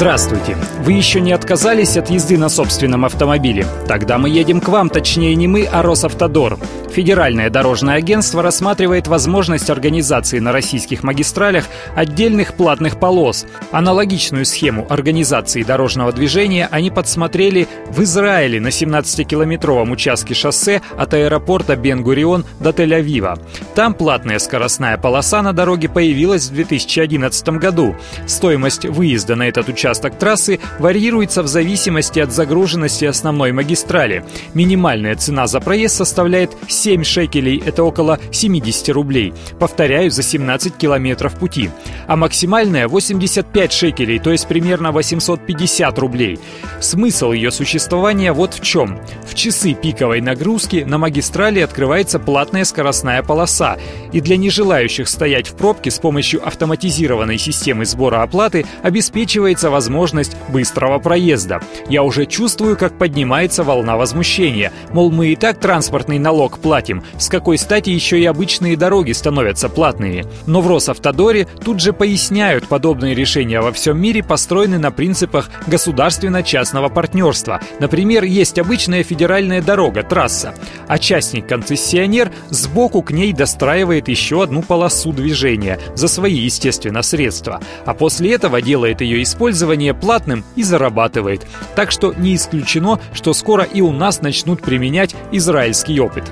Здравствуйте! Вы еще не отказались от езды на собственном автомобиле? Тогда мы едем к вам, точнее не мы, а Росавтодор. Федеральное дорожное агентство рассматривает возможность организации на российских магистралях отдельных платных полос. Аналогичную схему организации дорожного движения они подсмотрели в Израиле на 17-километровом участке шоссе от аэропорта Бен-Гурион до Тель-Авива. Там платная скоростная полоса на дороге появилась в 2011 году. Стоимость выезда на этот участок трассы варьируется в зависимости от загруженности основной магистрали. Минимальная цена за проезд составляет 7 шекелей – это около 70 рублей. Повторяю, за 17 километров пути. А максимальная – 85 шекелей, то есть примерно 850 рублей. Смысл ее существования вот в чем. В часы пиковой нагрузки на магистрали открывается платная скоростная полоса, и для нежелающих стоять в пробке с помощью автоматизированной системы сбора оплаты обеспечивается возможность быстрого проезда. Я уже чувствую, как поднимается волна возмущения. Мол, мы и так транспортный налог платим. С какой стати еще и обычные дороги становятся платными? Но в Росавтодоре тут же поясняют, подобные решения во всем мире построены на принципах государственно-частного партнерства. Например, есть обычная федеральная дорога, трасса, а частник-концессионер сбоку к ней достраивает еще одну полосу движения за свои, естественно, средства. А после этого делает ее использование платным и зарабатывает. Так что не исключено, что скоро и у нас начнут применять израильский опыт.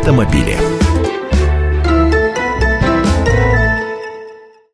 автомобили.